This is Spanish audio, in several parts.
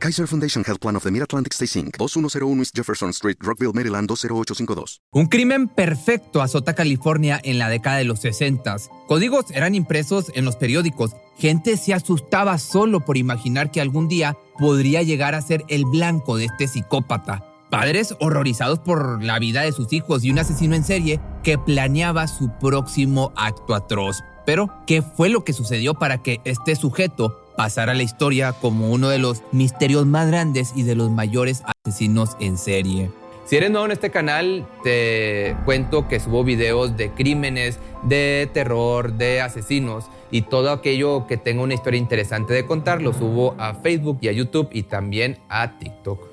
Kaiser Foundation Health Plan of the Mid-Atlantic Stay Inc. 2101 East Jefferson Street, Rockville, Maryland 20852. Un crimen perfecto azota California en la década de los 60. Códigos eran impresos en los periódicos. Gente se asustaba solo por imaginar que algún día podría llegar a ser el blanco de este psicópata. Padres horrorizados por la vida de sus hijos y un asesino en serie que planeaba su próximo acto atroz. Pero, ¿qué fue lo que sucedió para que este sujeto pasara a la historia como uno de los misterios más grandes y de los mayores asesinos en serie? Si eres nuevo en este canal, te cuento que subo videos de crímenes, de terror, de asesinos y todo aquello que tenga una historia interesante de contar lo subo a Facebook y a YouTube y también a TikTok.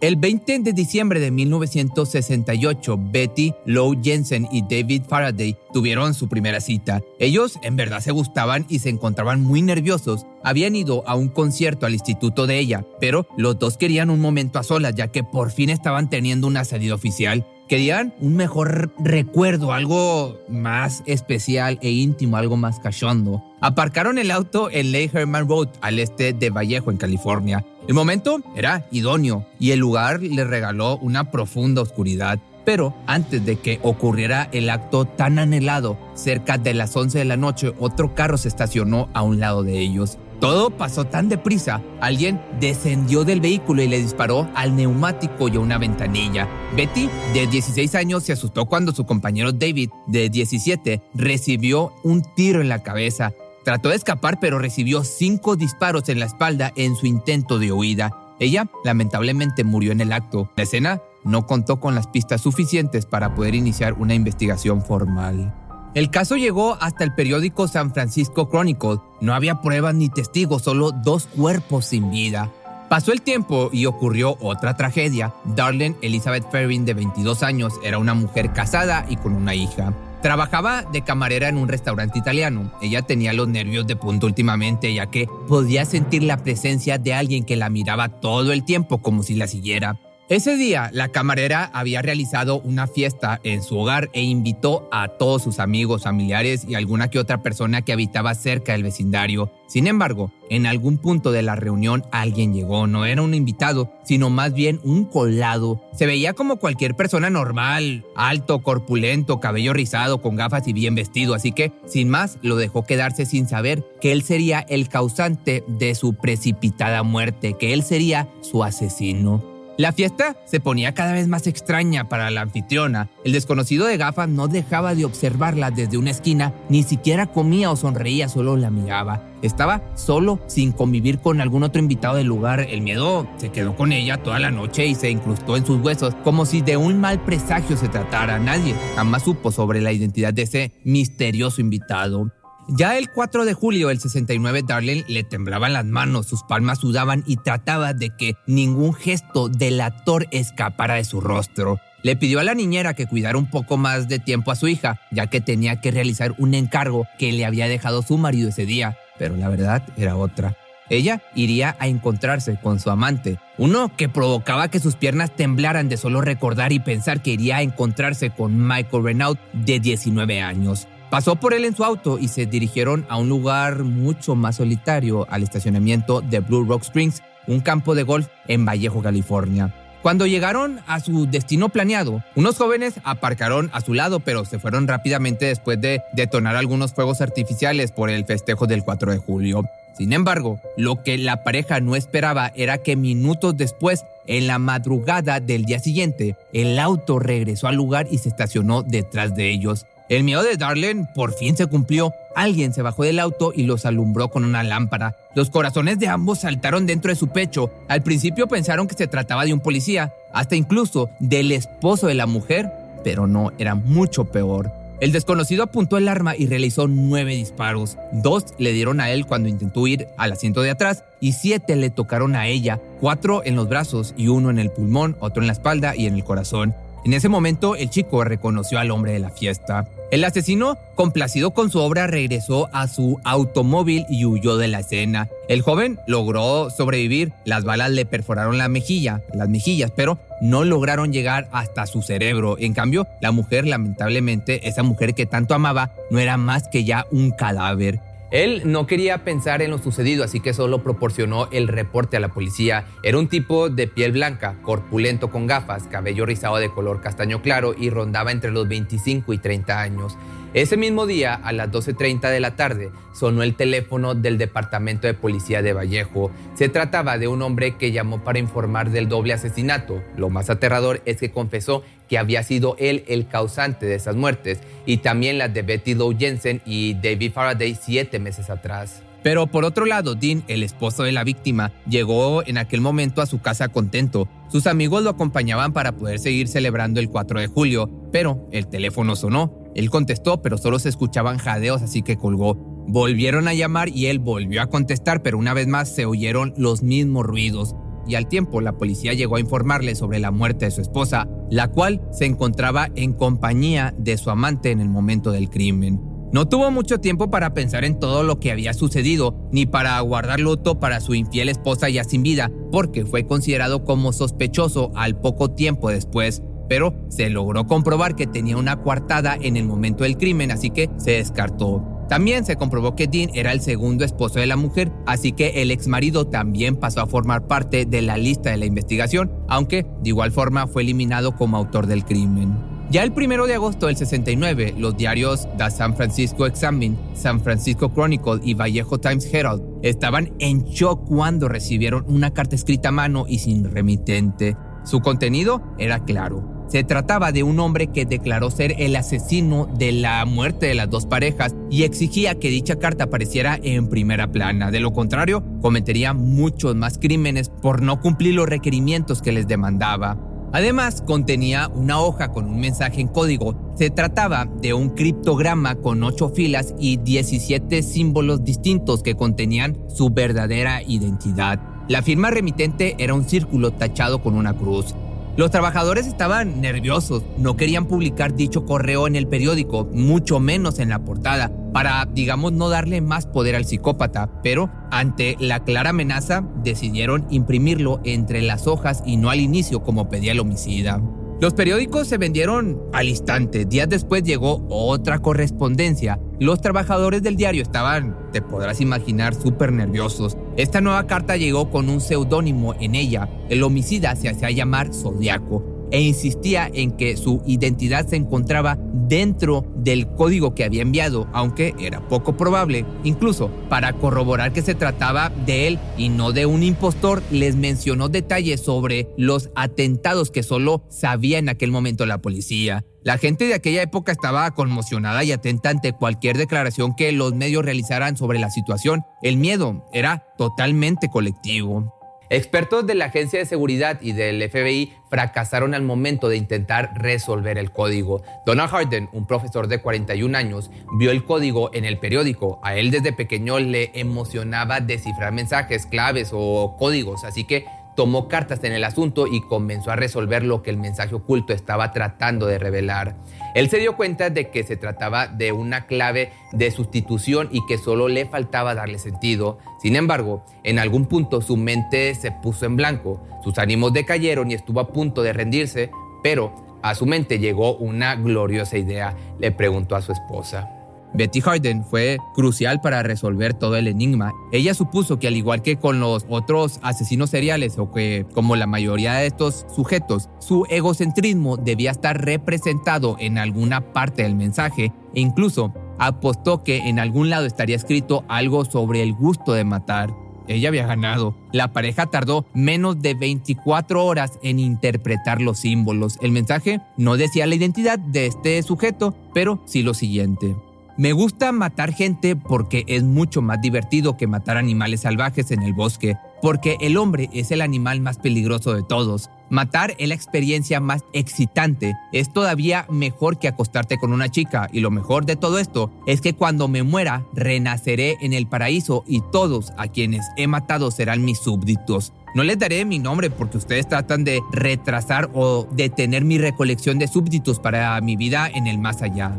El 20 de diciembre de 1968, Betty Lou Jensen y David Faraday tuvieron su primera cita. Ellos en verdad se gustaban y se encontraban muy nerviosos. Habían ido a un concierto al instituto de ella, pero los dos querían un momento a solas ya que por fin estaban teniendo una salida oficial. Querían un mejor recuerdo, algo más especial e íntimo, algo más cachondo. Aparcaron el auto en Lake Herman Road, al este de Vallejo, en California. El momento era idóneo y el lugar le regaló una profunda oscuridad. Pero antes de que ocurriera el acto tan anhelado, cerca de las 11 de la noche, otro carro se estacionó a un lado de ellos. Todo pasó tan deprisa. Alguien descendió del vehículo y le disparó al neumático y a una ventanilla. Betty, de 16 años, se asustó cuando su compañero David, de 17, recibió un tiro en la cabeza. Trató de escapar, pero recibió cinco disparos en la espalda en su intento de huida. Ella, lamentablemente, murió en el acto. La escena no contó con las pistas suficientes para poder iniciar una investigación formal. El caso llegó hasta el periódico San Francisco Chronicle. No había pruebas ni testigos, solo dos cuerpos sin vida. Pasó el tiempo y ocurrió otra tragedia. Darlene Elizabeth Ferrin, de 22 años, era una mujer casada y con una hija. Trabajaba de camarera en un restaurante italiano. Ella tenía los nervios de punto últimamente, ya que podía sentir la presencia de alguien que la miraba todo el tiempo como si la siguiera. Ese día, la camarera había realizado una fiesta en su hogar e invitó a todos sus amigos, familiares y alguna que otra persona que habitaba cerca del vecindario. Sin embargo, en algún punto de la reunión alguien llegó, no era un invitado, sino más bien un colado. Se veía como cualquier persona normal, alto, corpulento, cabello rizado, con gafas y bien vestido, así que, sin más, lo dejó quedarse sin saber que él sería el causante de su precipitada muerte, que él sería su asesino. La fiesta se ponía cada vez más extraña para la anfitriona. El desconocido de gafas no dejaba de observarla desde una esquina, ni siquiera comía o sonreía, solo la miraba. Estaba solo, sin convivir con algún otro invitado del lugar. El miedo se quedó con ella toda la noche y se incrustó en sus huesos, como si de un mal presagio se tratara. Nadie jamás supo sobre la identidad de ese misterioso invitado. Ya el 4 de julio del 69, Darlene le temblaban las manos, sus palmas sudaban y trataba de que ningún gesto delator escapara de su rostro. Le pidió a la niñera que cuidara un poco más de tiempo a su hija, ya que tenía que realizar un encargo que le había dejado su marido ese día, pero la verdad era otra. Ella iría a encontrarse con su amante, uno que provocaba que sus piernas temblaran de solo recordar y pensar que iría a encontrarse con Michael Renaud de 19 años. Pasó por él en su auto y se dirigieron a un lugar mucho más solitario, al estacionamiento de Blue Rock Springs, un campo de golf en Vallejo, California. Cuando llegaron a su destino planeado, unos jóvenes aparcaron a su lado, pero se fueron rápidamente después de detonar algunos fuegos artificiales por el festejo del 4 de julio. Sin embargo, lo que la pareja no esperaba era que minutos después, en la madrugada del día siguiente, el auto regresó al lugar y se estacionó detrás de ellos. El miedo de Darlene por fin se cumplió. Alguien se bajó del auto y los alumbró con una lámpara. Los corazones de ambos saltaron dentro de su pecho. Al principio pensaron que se trataba de un policía, hasta incluso del esposo de la mujer. pero no, era mucho peor. El desconocido apuntó el arma y realizó nueve disparos. Dos le dieron a él cuando intentó ir al asiento de atrás y siete le tocaron a ella, cuatro en los brazos y uno en el pulmón, otro en la espalda y en el corazón. En ese momento, el chico reconoció al hombre de la fiesta. El asesino, complacido con su obra, regresó a su automóvil y huyó de la escena. El joven logró sobrevivir, las balas le perforaron la mejilla, las mejillas, pero no lograron llegar hasta su cerebro. En cambio, la mujer, lamentablemente, esa mujer que tanto amaba, no era más que ya un cadáver. Él no quería pensar en lo sucedido, así que solo proporcionó el reporte a la policía. Era un tipo de piel blanca, corpulento con gafas, cabello rizado de color castaño claro y rondaba entre los 25 y 30 años. Ese mismo día, a las 12.30 de la tarde, sonó el teléfono del Departamento de Policía de Vallejo. Se trataba de un hombre que llamó para informar del doble asesinato. Lo más aterrador es que confesó que había sido él el causante de esas muertes y también las de Betty Lou Jensen y David Faraday siete meses atrás. Pero por otro lado, Dean, el esposo de la víctima, llegó en aquel momento a su casa contento. Sus amigos lo acompañaban para poder seguir celebrando el 4 de julio, pero el teléfono sonó. Él contestó, pero solo se escuchaban jadeos, así que colgó. Volvieron a llamar y él volvió a contestar, pero una vez más se oyeron los mismos ruidos. Y al tiempo la policía llegó a informarle sobre la muerte de su esposa, la cual se encontraba en compañía de su amante en el momento del crimen. No tuvo mucho tiempo para pensar en todo lo que había sucedido, ni para guardar luto para su infiel esposa ya sin vida, porque fue considerado como sospechoso al poco tiempo después pero se logró comprobar que tenía una coartada en el momento del crimen, así que se descartó. También se comprobó que Dean era el segundo esposo de la mujer, así que el ex marido también pasó a formar parte de la lista de la investigación, aunque de igual forma fue eliminado como autor del crimen. Ya el primero de agosto del 69, los diarios The San Francisco Examine, San Francisco Chronicle y Vallejo Times Herald estaban en shock cuando recibieron una carta escrita a mano y sin remitente. Su contenido era claro. Se trataba de un hombre que declaró ser el asesino de la muerte de las dos parejas y exigía que dicha carta apareciera en primera plana. De lo contrario, cometería muchos más crímenes por no cumplir los requerimientos que les demandaba. Además, contenía una hoja con un mensaje en código. Se trataba de un criptograma con ocho filas y 17 símbolos distintos que contenían su verdadera identidad. La firma remitente era un círculo tachado con una cruz. Los trabajadores estaban nerviosos, no querían publicar dicho correo en el periódico, mucho menos en la portada, para, digamos, no darle más poder al psicópata, pero ante la clara amenaza decidieron imprimirlo entre las hojas y no al inicio como pedía el homicida. Los periódicos se vendieron al instante. Días después llegó otra correspondencia. Los trabajadores del diario estaban, te podrás imaginar, súper nerviosos. Esta nueva carta llegó con un seudónimo en ella. El homicida se hacía llamar Zodiaco e insistía en que su identidad se encontraba dentro del código que había enviado, aunque era poco probable. Incluso para corroborar que se trataba de él y no de un impostor, les mencionó detalles sobre los atentados que solo sabía en aquel momento la policía. La gente de aquella época estaba conmocionada y atenta ante cualquier declaración que los medios realizaran sobre la situación. El miedo era totalmente colectivo. Expertos de la Agencia de Seguridad y del FBI fracasaron al momento de intentar resolver el código. Donald Harden, un profesor de 41 años, vio el código en el periódico. A él desde pequeño le emocionaba descifrar mensajes, claves o códigos, así que tomó cartas en el asunto y comenzó a resolver lo que el mensaje oculto estaba tratando de revelar. Él se dio cuenta de que se trataba de una clave de sustitución y que solo le faltaba darle sentido. Sin embargo, en algún punto su mente se puso en blanco, sus ánimos decayeron y estuvo a punto de rendirse, pero a su mente llegó una gloriosa idea. Le preguntó a su esposa. Betty Harden fue crucial para resolver todo el enigma. Ella supuso que al igual que con los otros asesinos seriales o que como la mayoría de estos sujetos, su egocentrismo debía estar representado en alguna parte del mensaje e incluso apostó que en algún lado estaría escrito algo sobre el gusto de matar. Ella había ganado. La pareja tardó menos de 24 horas en interpretar los símbolos. El mensaje no decía la identidad de este sujeto, pero sí lo siguiente. Me gusta matar gente porque es mucho más divertido que matar animales salvajes en el bosque, porque el hombre es el animal más peligroso de todos. Matar es la experiencia más excitante. Es todavía mejor que acostarte con una chica. Y lo mejor de todo esto es que cuando me muera, renaceré en el paraíso y todos a quienes he matado serán mis súbditos. No les daré mi nombre porque ustedes tratan de retrasar o detener mi recolección de súbditos para mi vida en el más allá.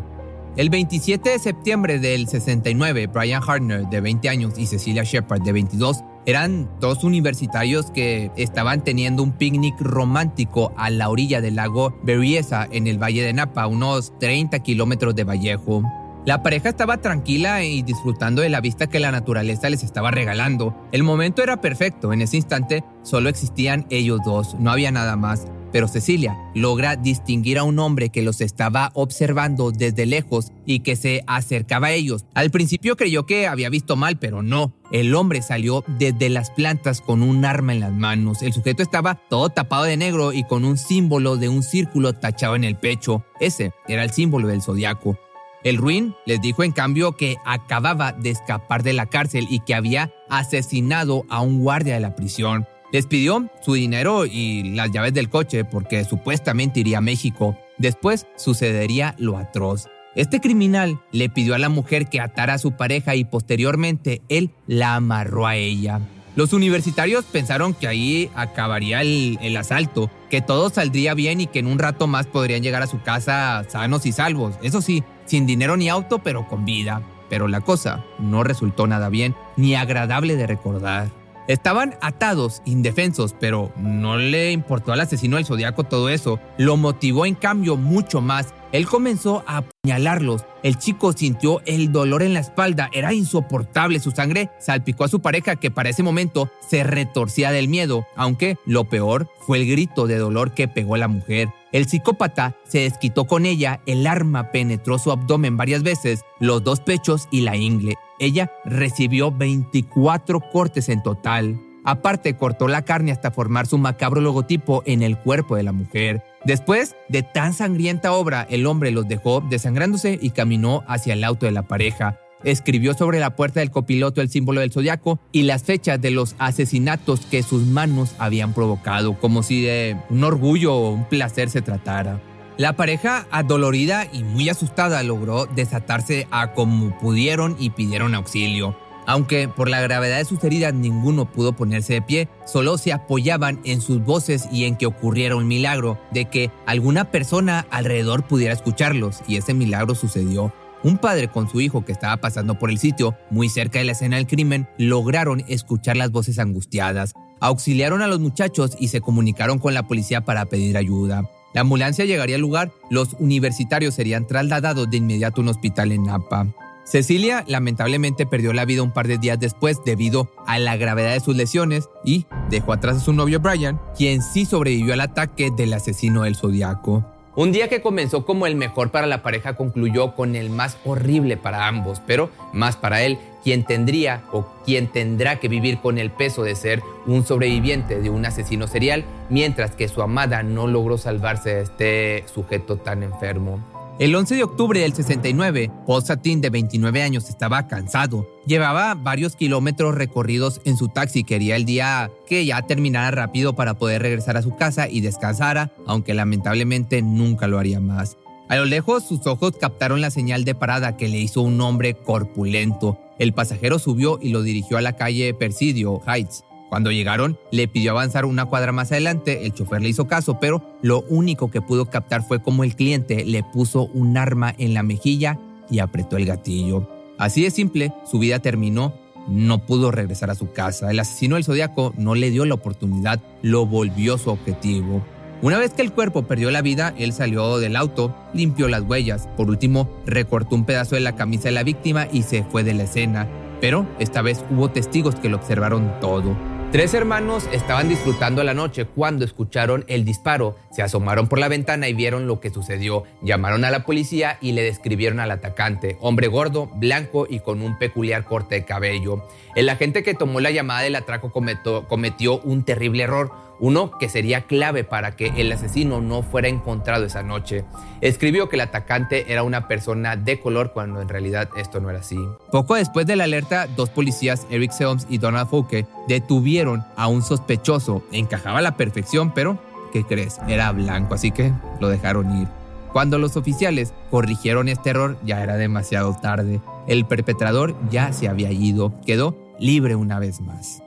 El 27 de septiembre del 69, Brian Hartner, de 20 años, y Cecilia Shepard, de 22, eran dos universitarios que estaban teniendo un picnic romántico a la orilla del lago Berryessa en el Valle de Napa, unos 30 kilómetros de Vallejo. La pareja estaba tranquila y disfrutando de la vista que la naturaleza les estaba regalando. El momento era perfecto, en ese instante solo existían ellos dos, no había nada más. Pero Cecilia logra distinguir a un hombre que los estaba observando desde lejos y que se acercaba a ellos. Al principio creyó que había visto mal, pero no. El hombre salió desde las plantas con un arma en las manos. El sujeto estaba todo tapado de negro y con un símbolo de un círculo tachado en el pecho. Ese era el símbolo del zodiaco. El Ruin les dijo en cambio que acababa de escapar de la cárcel y que había asesinado a un guardia de la prisión. Les pidió su dinero y las llaves del coche porque supuestamente iría a México. Después sucedería lo atroz. Este criminal le pidió a la mujer que atara a su pareja y posteriormente él la amarró a ella. Los universitarios pensaron que ahí acabaría el, el, asalto, que todo saldría bien y que en un rato más podrían llegar a su casa sanos y salvos. Eso sí, sin dinero ni auto, pero con vida. Pero la cosa no resultó nada bien ni agradable de recordar. Estaban atados, indefensos, pero no le importó al asesino del zodiaco todo eso. Lo motivó en cambio mucho más. Él comenzó a apuñalarlos. El chico sintió el dolor en la espalda. Era insoportable. Su sangre salpicó a su pareja que para ese momento se retorcía del miedo, aunque lo peor fue el grito de dolor que pegó la mujer. El psicópata se desquitó con ella, el arma penetró su abdomen varias veces, los dos pechos y la ingle. Ella recibió 24 cortes en total. Aparte, cortó la carne hasta formar su macabro logotipo en el cuerpo de la mujer. Después de tan sangrienta obra, el hombre los dejó desangrándose y caminó hacia el auto de la pareja. Escribió sobre la puerta del copiloto el símbolo del zodiaco y las fechas de los asesinatos que sus manos habían provocado, como si de un orgullo o un placer se tratara. La pareja, adolorida y muy asustada, logró desatarse a como pudieron y pidieron auxilio. Aunque por la gravedad de sus heridas ninguno pudo ponerse de pie, solo se apoyaban en sus voces y en que ocurriera un milagro, de que alguna persona alrededor pudiera escucharlos, y ese milagro sucedió. Un padre con su hijo que estaba pasando por el sitio, muy cerca de la escena del crimen, lograron escuchar las voces angustiadas. Auxiliaron a los muchachos y se comunicaron con la policía para pedir ayuda. La ambulancia llegaría al lugar, los universitarios serían trasladados de inmediato a un hospital en Napa. Cecilia lamentablemente perdió la vida un par de días después debido a la gravedad de sus lesiones y dejó atrás a su novio Brian, quien sí sobrevivió al ataque del asesino del zodiaco. Un día que comenzó como el mejor para la pareja concluyó con el más horrible para ambos, pero más para él, quien tendría o quien tendrá que vivir con el peso de ser un sobreviviente de un asesino serial, mientras que su amada no logró salvarse de este sujeto tan enfermo. El 11 de octubre del 69, Paul Satin, de 29 años, estaba cansado. Llevaba varios kilómetros recorridos en su taxi. Quería el día que ya terminara rápido para poder regresar a su casa y descansara, aunque lamentablemente nunca lo haría más. A lo lejos, sus ojos captaron la señal de parada que le hizo un hombre corpulento. El pasajero subió y lo dirigió a la calle Persidio Heights. Cuando llegaron, le pidió avanzar una cuadra más adelante, el chofer le hizo caso, pero lo único que pudo captar fue como el cliente le puso un arma en la mejilla y apretó el gatillo. Así de simple, su vida terminó, no pudo regresar a su casa. El asesino del zodiaco no le dio la oportunidad, lo volvió su objetivo. Una vez que el cuerpo perdió la vida, él salió del auto, limpió las huellas, por último recortó un pedazo de la camisa de la víctima y se fue de la escena. Pero esta vez hubo testigos que lo observaron todo. Tres hermanos estaban disfrutando la noche cuando escucharon el disparo, se asomaron por la ventana y vieron lo que sucedió. Llamaron a la policía y le describieron al atacante, hombre gordo, blanco y con un peculiar corte de cabello. El agente que tomó la llamada del atraco cometió, cometió un terrible error uno que sería clave para que el asesino no fuera encontrado esa noche. Escribió que el atacante era una persona de color cuando en realidad esto no era así. Poco después de la alerta, dos policías, Eric Selms y Donald Fouke, detuvieron a un sospechoso. Encajaba a la perfección, pero ¿qué crees? Era blanco, así que lo dejaron ir. Cuando los oficiales corrigieron este error, ya era demasiado tarde. El perpetrador ya se había ido, quedó libre una vez más.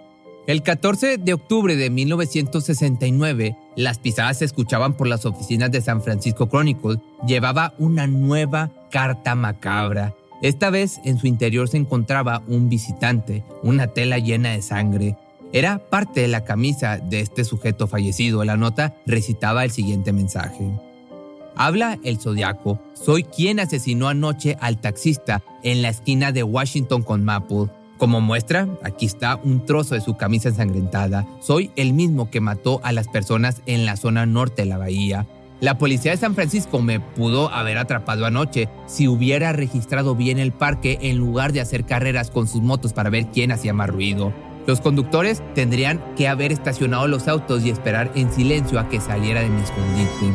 El 14 de octubre de 1969, las pisadas se escuchaban por las oficinas de San Francisco Chronicle. Llevaba una nueva carta macabra. Esta vez en su interior se encontraba un visitante, una tela llena de sangre. Era parte de la camisa de este sujeto fallecido. La nota recitaba el siguiente mensaje. Habla el zodiaco. Soy quien asesinó anoche al taxista en la esquina de Washington con Maple. Como muestra, aquí está un trozo de su camisa ensangrentada. Soy el mismo que mató a las personas en la zona norte de la bahía. La policía de San Francisco me pudo haber atrapado anoche si hubiera registrado bien el parque en lugar de hacer carreras con sus motos para ver quién hacía más ruido. Los conductores tendrían que haber estacionado los autos y esperar en silencio a que saliera de mi escondite.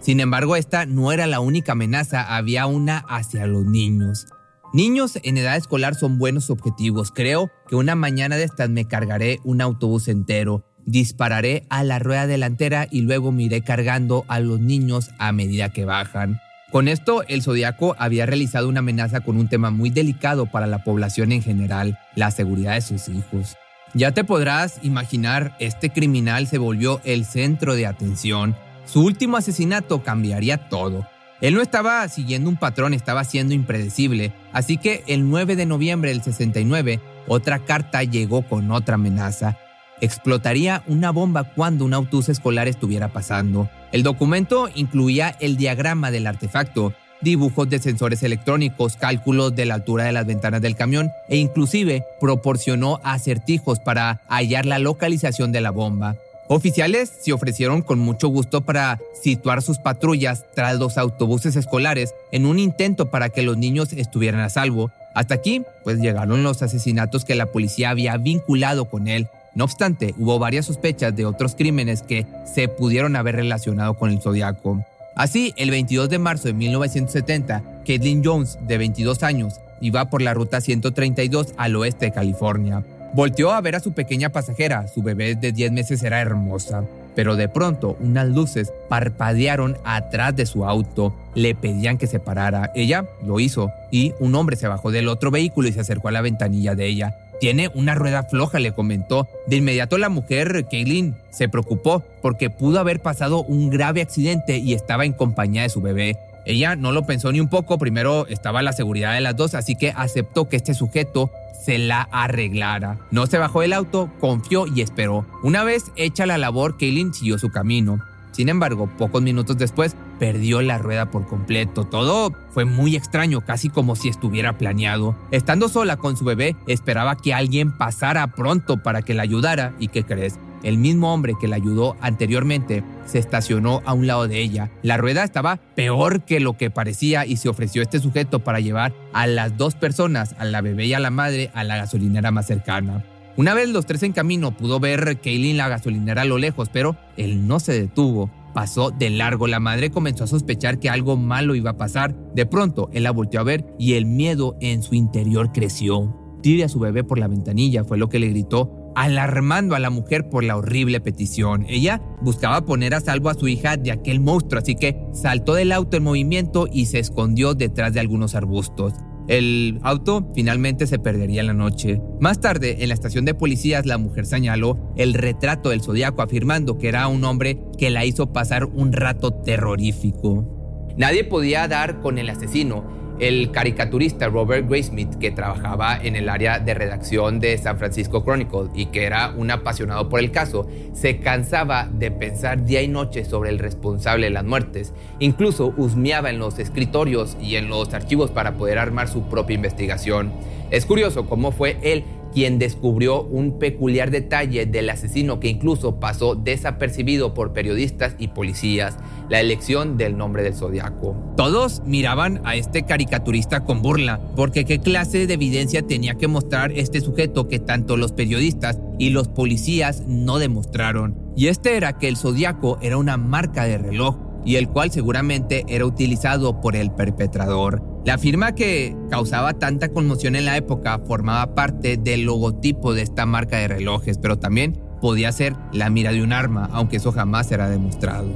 Sin embargo, esta no era la única amenaza, había una hacia los niños. Niños en edad escolar son buenos objetivos. Creo que una mañana de estas me cargaré un autobús entero, dispararé a la rueda delantera y luego me iré cargando a los niños a medida que bajan. Con esto, el Zodíaco había realizado una amenaza con un tema muy delicado para la población en general, la seguridad de sus hijos. Ya te podrás imaginar, este criminal se volvió el centro de atención. Su último asesinato cambiaría todo. Él no estaba siguiendo un patrón, estaba siendo impredecible, así que el 9 de noviembre del 69, otra carta llegó con otra amenaza. Explotaría una bomba cuando un autobús escolar estuviera pasando. El documento incluía el diagrama del artefacto, dibujos de sensores electrónicos, cálculos de la altura de las ventanas del camión e inclusive proporcionó acertijos para hallar la localización de la bomba. Oficiales se ofrecieron con mucho gusto para situar sus patrullas tras los autobuses escolares en un intento para que los niños estuvieran a salvo. Hasta aquí, pues llegaron los asesinatos que la policía había vinculado con él. No obstante, hubo varias sospechas de otros crímenes que se pudieron haber relacionado con el zodiaco. Así, el 22 de marzo de 1970, Caitlin Jones, de 22 años, iba por la ruta 132 al oeste de California. Volteó a ver a su pequeña pasajera, su bebé de 10 meses era hermosa, pero de pronto unas luces parpadearon atrás de su auto, le pedían que se parara, ella lo hizo y un hombre se bajó del otro vehículo y se acercó a la ventanilla de ella. Tiene una rueda floja, le comentó. De inmediato la mujer, Kaylin, se preocupó porque pudo haber pasado un grave accidente y estaba en compañía de su bebé. Ella no lo pensó ni un poco, primero estaba la seguridad de las dos, así que aceptó que este sujeto se la arreglara. No se bajó del auto, confió y esperó. Una vez hecha la labor, Kaylin siguió su camino. Sin embargo, pocos minutos después, perdió la rueda por completo. Todo fue muy extraño, casi como si estuviera planeado. Estando sola con su bebé, esperaba que alguien pasara pronto para que la ayudara. ¿Y qué crees? El mismo hombre que la ayudó anteriormente se estacionó a un lado de ella. La rueda estaba peor que lo que parecía y se ofreció este sujeto para llevar a las dos personas, a la bebé y a la madre, a la gasolinera más cercana. Una vez los tres en camino, pudo ver Kaylin la gasolinera a lo lejos, pero él no se detuvo. Pasó de largo. La madre comenzó a sospechar que algo malo iba a pasar. De pronto, él la volteó a ver y el miedo en su interior creció. Tire a su bebé por la ventanilla, fue lo que le gritó alarmando a la mujer por la horrible petición. Ella buscaba poner a salvo a su hija de aquel monstruo, así que saltó del auto en movimiento y se escondió detrás de algunos arbustos. El auto finalmente se perdería en la noche. Más tarde, en la estación de policías, la mujer señaló el retrato del zodiaco afirmando que era un hombre que la hizo pasar un rato terrorífico. Nadie podía dar con el asesino el caricaturista Robert Graysmith, que trabajaba en el área de redacción de San Francisco Chronicle y que era un apasionado por el caso, se cansaba de pensar día y noche sobre el responsable de las muertes. Incluso husmeaba en los escritorios y en los archivos para poder armar su propia investigación. Es curioso cómo fue él quien descubrió un peculiar detalle del asesino que incluso pasó desapercibido por periodistas y policías, la elección del nombre del zodiaco. Todos miraban a este caricaturista con burla, porque qué clase de evidencia tenía que mostrar este sujeto que tanto los periodistas y los policías no demostraron. Y este era que el zodiaco era una marca de reloj y el cual seguramente era utilizado por el perpetrador. La firma que causaba tanta conmoción en la época formaba parte del logotipo de esta marca de relojes, pero también podía ser la mira de un arma, aunque eso jamás será demostrado.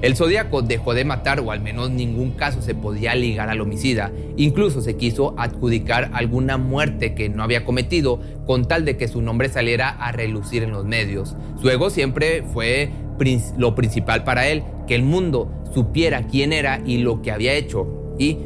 El Zodíaco dejó de matar o al menos ningún caso se podía ligar al homicida. Incluso se quiso adjudicar alguna muerte que no había cometido con tal de que su nombre saliera a relucir en los medios. Su ego siempre fue lo principal para él, que el mundo supiera quién era y lo que había hecho. Y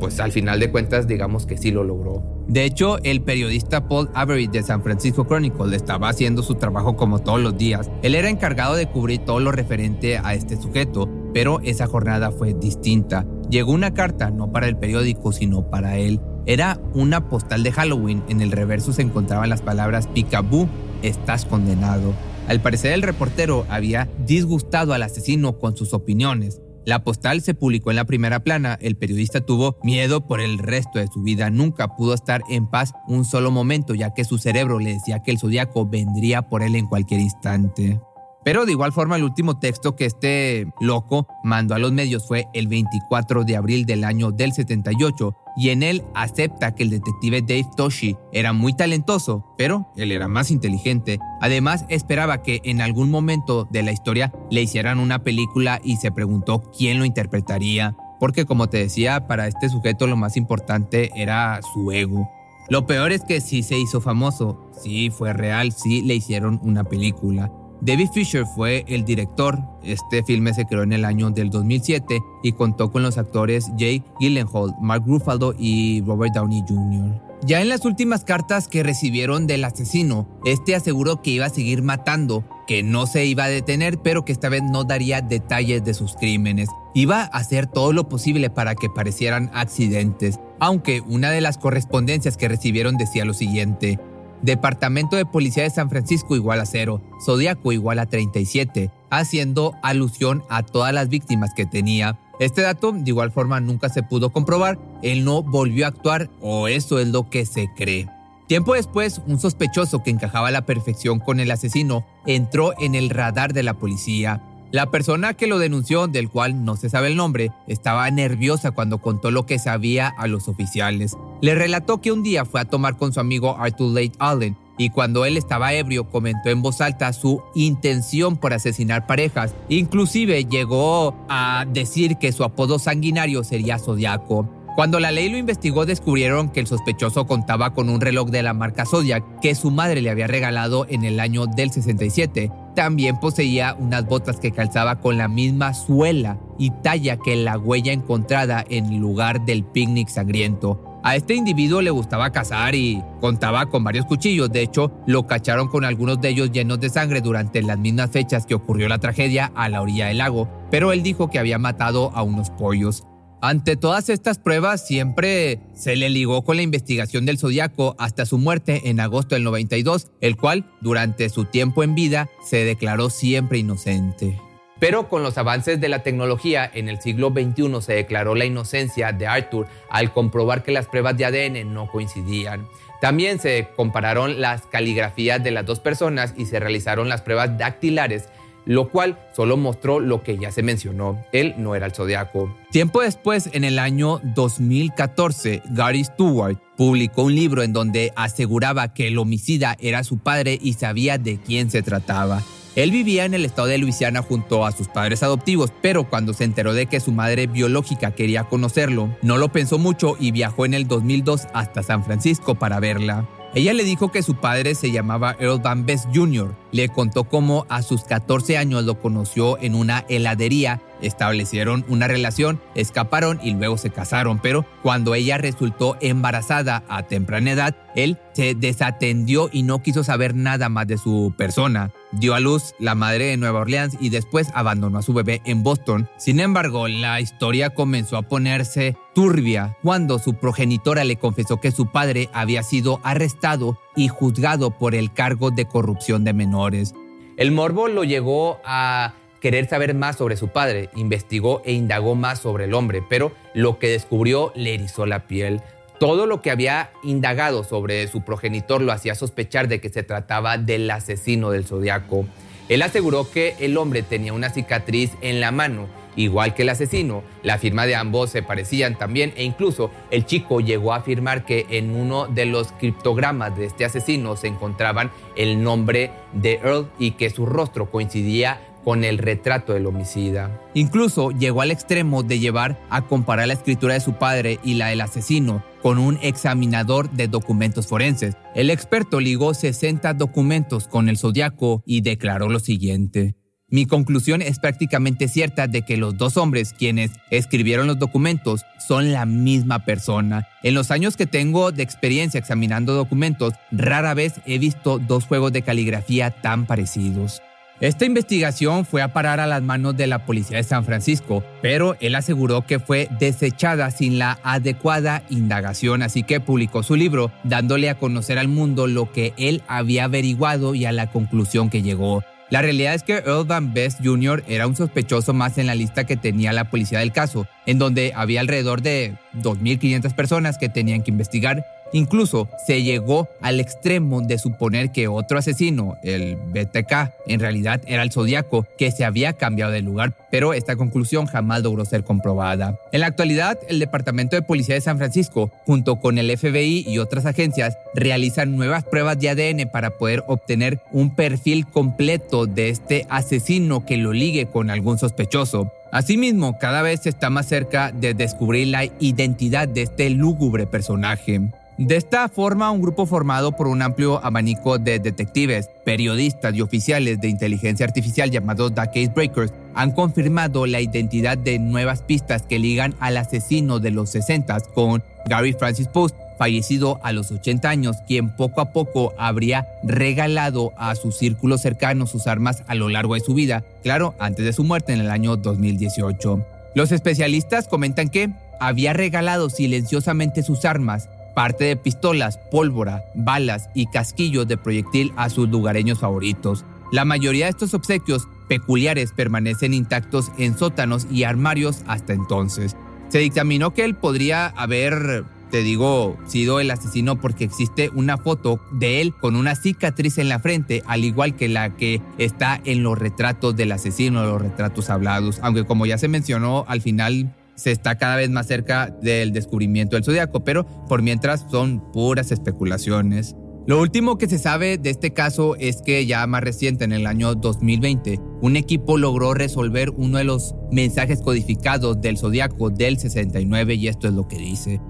pues al final de cuentas digamos que sí lo logró. De hecho, el periodista Paul Avery de San Francisco Chronicle estaba haciendo su trabajo como todos los días. Él era encargado de cubrir todo lo referente a este sujeto, pero esa jornada fue distinta. Llegó una carta, no para el periódico, sino para él. Era una postal de Halloween. En el reverso se encontraban las palabras Picaboo, estás condenado. Al parecer el reportero había disgustado al asesino con sus opiniones. La postal se publicó en la primera plana. El periodista tuvo miedo por el resto de su vida. Nunca pudo estar en paz un solo momento, ya que su cerebro le decía que el zodiaco vendría por él en cualquier instante. Pero de igual forma el último texto que este loco mandó a los medios fue el 24 de abril del año del 78 y en él acepta que el detective Dave Toshi era muy talentoso, pero él era más inteligente. Además esperaba que en algún momento de la historia le hicieran una película y se preguntó quién lo interpretaría, porque como te decía, para este sujeto lo más importante era su ego. Lo peor es que sí se hizo famoso, sí fue real, sí le hicieron una película. David Fisher fue el director. Este filme se creó en el año del 2007 y contó con los actores Jay Gyllenhaal, Mark Ruffalo y Robert Downey Jr. Ya en las últimas cartas que recibieron del asesino, este aseguró que iba a seguir matando, que no se iba a detener, pero que esta vez no daría detalles de sus crímenes. Iba a hacer todo lo posible para que parecieran accidentes, aunque una de las correspondencias que recibieron decía lo siguiente, Departamento de Policía de San Francisco igual a cero, Zodíaco igual a 37, haciendo alusión a todas las víctimas que tenía. Este dato de igual forma nunca se pudo comprobar, él no volvió a actuar o eso es lo que se cree. Tiempo después, un sospechoso que encajaba a la perfección con el asesino entró en el radar de la policía. La persona que lo denunció, del cual no se sabe el nombre, estaba nerviosa cuando contó lo que sabía a los oficiales. Le relató que un día fue a tomar con su amigo Arthur Late Allen y cuando él estaba ebrio comentó en voz alta su intención por asesinar parejas. Inclusive llegó a decir que su apodo sanguinario sería Zodiaco. Cuando la ley lo investigó descubrieron que el sospechoso contaba con un reloj de la marca Zodiac que su madre le había regalado en el año del 67. También poseía unas botas que calzaba con la misma suela y talla que la huella encontrada en el lugar del picnic sangriento. A este individuo le gustaba cazar y contaba con varios cuchillos. De hecho, lo cacharon con algunos de ellos llenos de sangre durante las mismas fechas que ocurrió la tragedia a la orilla del lago. Pero él dijo que había matado a unos pollos. Ante todas estas pruebas, siempre se le ligó con la investigación del Zodíaco hasta su muerte en agosto del 92, el cual, durante su tiempo en vida, se declaró siempre inocente. Pero con los avances de la tecnología en el siglo XXI se declaró la inocencia de Arthur al comprobar que las pruebas de ADN no coincidían. También se compararon las caligrafías de las dos personas y se realizaron las pruebas dactilares lo cual solo mostró lo que ya se mencionó, él no era el zodiaco. Tiempo después, en el año 2014, Gary Stewart publicó un libro en donde aseguraba que el homicida era su padre y sabía de quién se trataba. Él vivía en el estado de Luisiana junto a sus padres adoptivos, pero cuando se enteró de que su madre biológica quería conocerlo, no lo pensó mucho y viajó en el 2002 hasta San Francisco para verla. Ella le dijo que su padre se llamaba Earl Van Best Jr. Le contó cómo a sus 14 años lo conoció en una heladería, establecieron una relación, escaparon y luego se casaron, pero cuando ella resultó embarazada a temprana edad, él se desatendió y no quiso saber nada más de su persona. Dio a luz la madre de Nueva Orleans y después abandonó a su bebé en Boston. Sin embargo, la historia comenzó a ponerse turbia cuando su progenitora le confesó que su padre había sido arrestado y juzgado por el cargo de corrupción de menores. El morbo lo llegó a querer saber más sobre su padre, investigó e indagó más sobre el hombre, pero lo que descubrió le erizó la piel. Todo lo que había indagado sobre su progenitor lo hacía sospechar de que se trataba del asesino del zodiaco. Él aseguró que el hombre tenía una cicatriz en la mano igual que el asesino. La firma de ambos se parecían también e incluso el chico llegó a afirmar que en uno de los criptogramas de este asesino se encontraban el nombre de Earl y que su rostro coincidía con el retrato del homicida. Incluso llegó al extremo de llevar a comparar la escritura de su padre y la del asesino con un examinador de documentos forenses. El experto ligó 60 documentos con el zodiaco y declaró lo siguiente. Mi conclusión es prácticamente cierta de que los dos hombres quienes escribieron los documentos son la misma persona. En los años que tengo de experiencia examinando documentos, rara vez he visto dos juegos de caligrafía tan parecidos. Esta investigación fue a parar a las manos de la policía de San Francisco, pero él aseguró que fue desechada sin la adecuada indagación, así que publicó su libro dándole a conocer al mundo lo que él había averiguado y a la conclusión que llegó. La realidad es que Earl Van Best Jr. era un sospechoso más en la lista que tenía la policía del caso, en donde había alrededor de 2.500 personas que tenían que investigar Incluso se llegó al extremo de suponer que otro asesino, el BTK, en realidad era el Zodíaco que se había cambiado de lugar, pero esta conclusión jamás logró ser comprobada. En la actualidad, el Departamento de Policía de San Francisco, junto con el FBI y otras agencias, realizan nuevas pruebas de ADN para poder obtener un perfil completo de este asesino que lo ligue con algún sospechoso. Asimismo, cada vez se está más cerca de descubrir la identidad de este lúgubre personaje. De esta forma, un grupo formado por un amplio abanico de detectives, periodistas y oficiales de inteligencia artificial llamados The Case Breakers han confirmado la identidad de nuevas pistas que ligan al asesino de los 60 con Gary Francis Post, fallecido a los 80 años, quien poco a poco habría regalado a su círculo cercano sus armas a lo largo de su vida, claro, antes de su muerte en el año 2018. Los especialistas comentan que había regalado silenciosamente sus armas parte de pistolas, pólvora, balas y casquillos de proyectil a sus lugareños favoritos. La mayoría de estos obsequios peculiares permanecen intactos en sótanos y armarios hasta entonces. Se dictaminó que él podría haber, te digo, sido el asesino porque existe una foto de él con una cicatriz en la frente, al igual que la que está en los retratos del asesino, los retratos hablados. Aunque como ya se mencionó, al final se está cada vez más cerca del descubrimiento del zodiaco, pero por mientras son puras especulaciones. Lo último que se sabe de este caso es que ya más reciente, en el año 2020, un equipo logró resolver uno de los mensajes codificados del zodiaco del 69 y esto es lo que dice.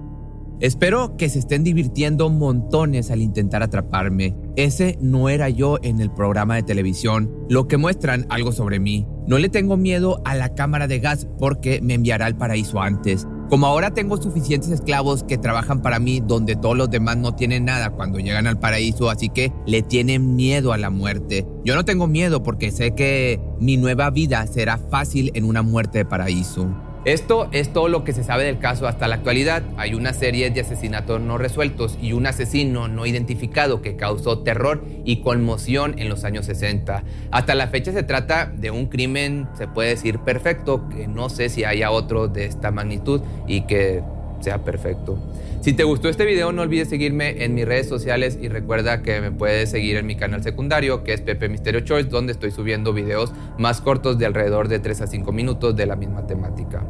Espero que se estén divirtiendo montones al intentar atraparme. Ese no era yo en el programa de televisión. Lo que muestran algo sobre mí. No le tengo miedo a la cámara de gas porque me enviará al paraíso antes. Como ahora tengo suficientes esclavos que trabajan para mí donde todos los demás no tienen nada cuando llegan al paraíso, así que le tienen miedo a la muerte. Yo no tengo miedo porque sé que mi nueva vida será fácil en una muerte de paraíso. Esto es todo lo que se sabe del caso hasta la actualidad. Hay una serie de asesinatos no resueltos y un asesino no identificado que causó terror y conmoción en los años 60. Hasta la fecha se trata de un crimen, se puede decir, perfecto, que no sé si haya otro de esta magnitud y que sea perfecto. Si te gustó este video no olvides seguirme en mis redes sociales y recuerda que me puedes seguir en mi canal secundario que es Pepe Misterio Choice donde estoy subiendo videos más cortos de alrededor de 3 a 5 minutos de la misma temática.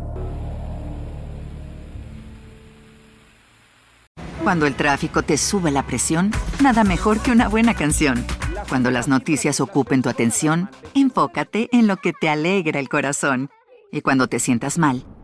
Cuando el tráfico te sube la presión, nada mejor que una buena canción. Cuando las noticias ocupen tu atención, enfócate en lo que te alegra el corazón. Y cuando te sientas mal,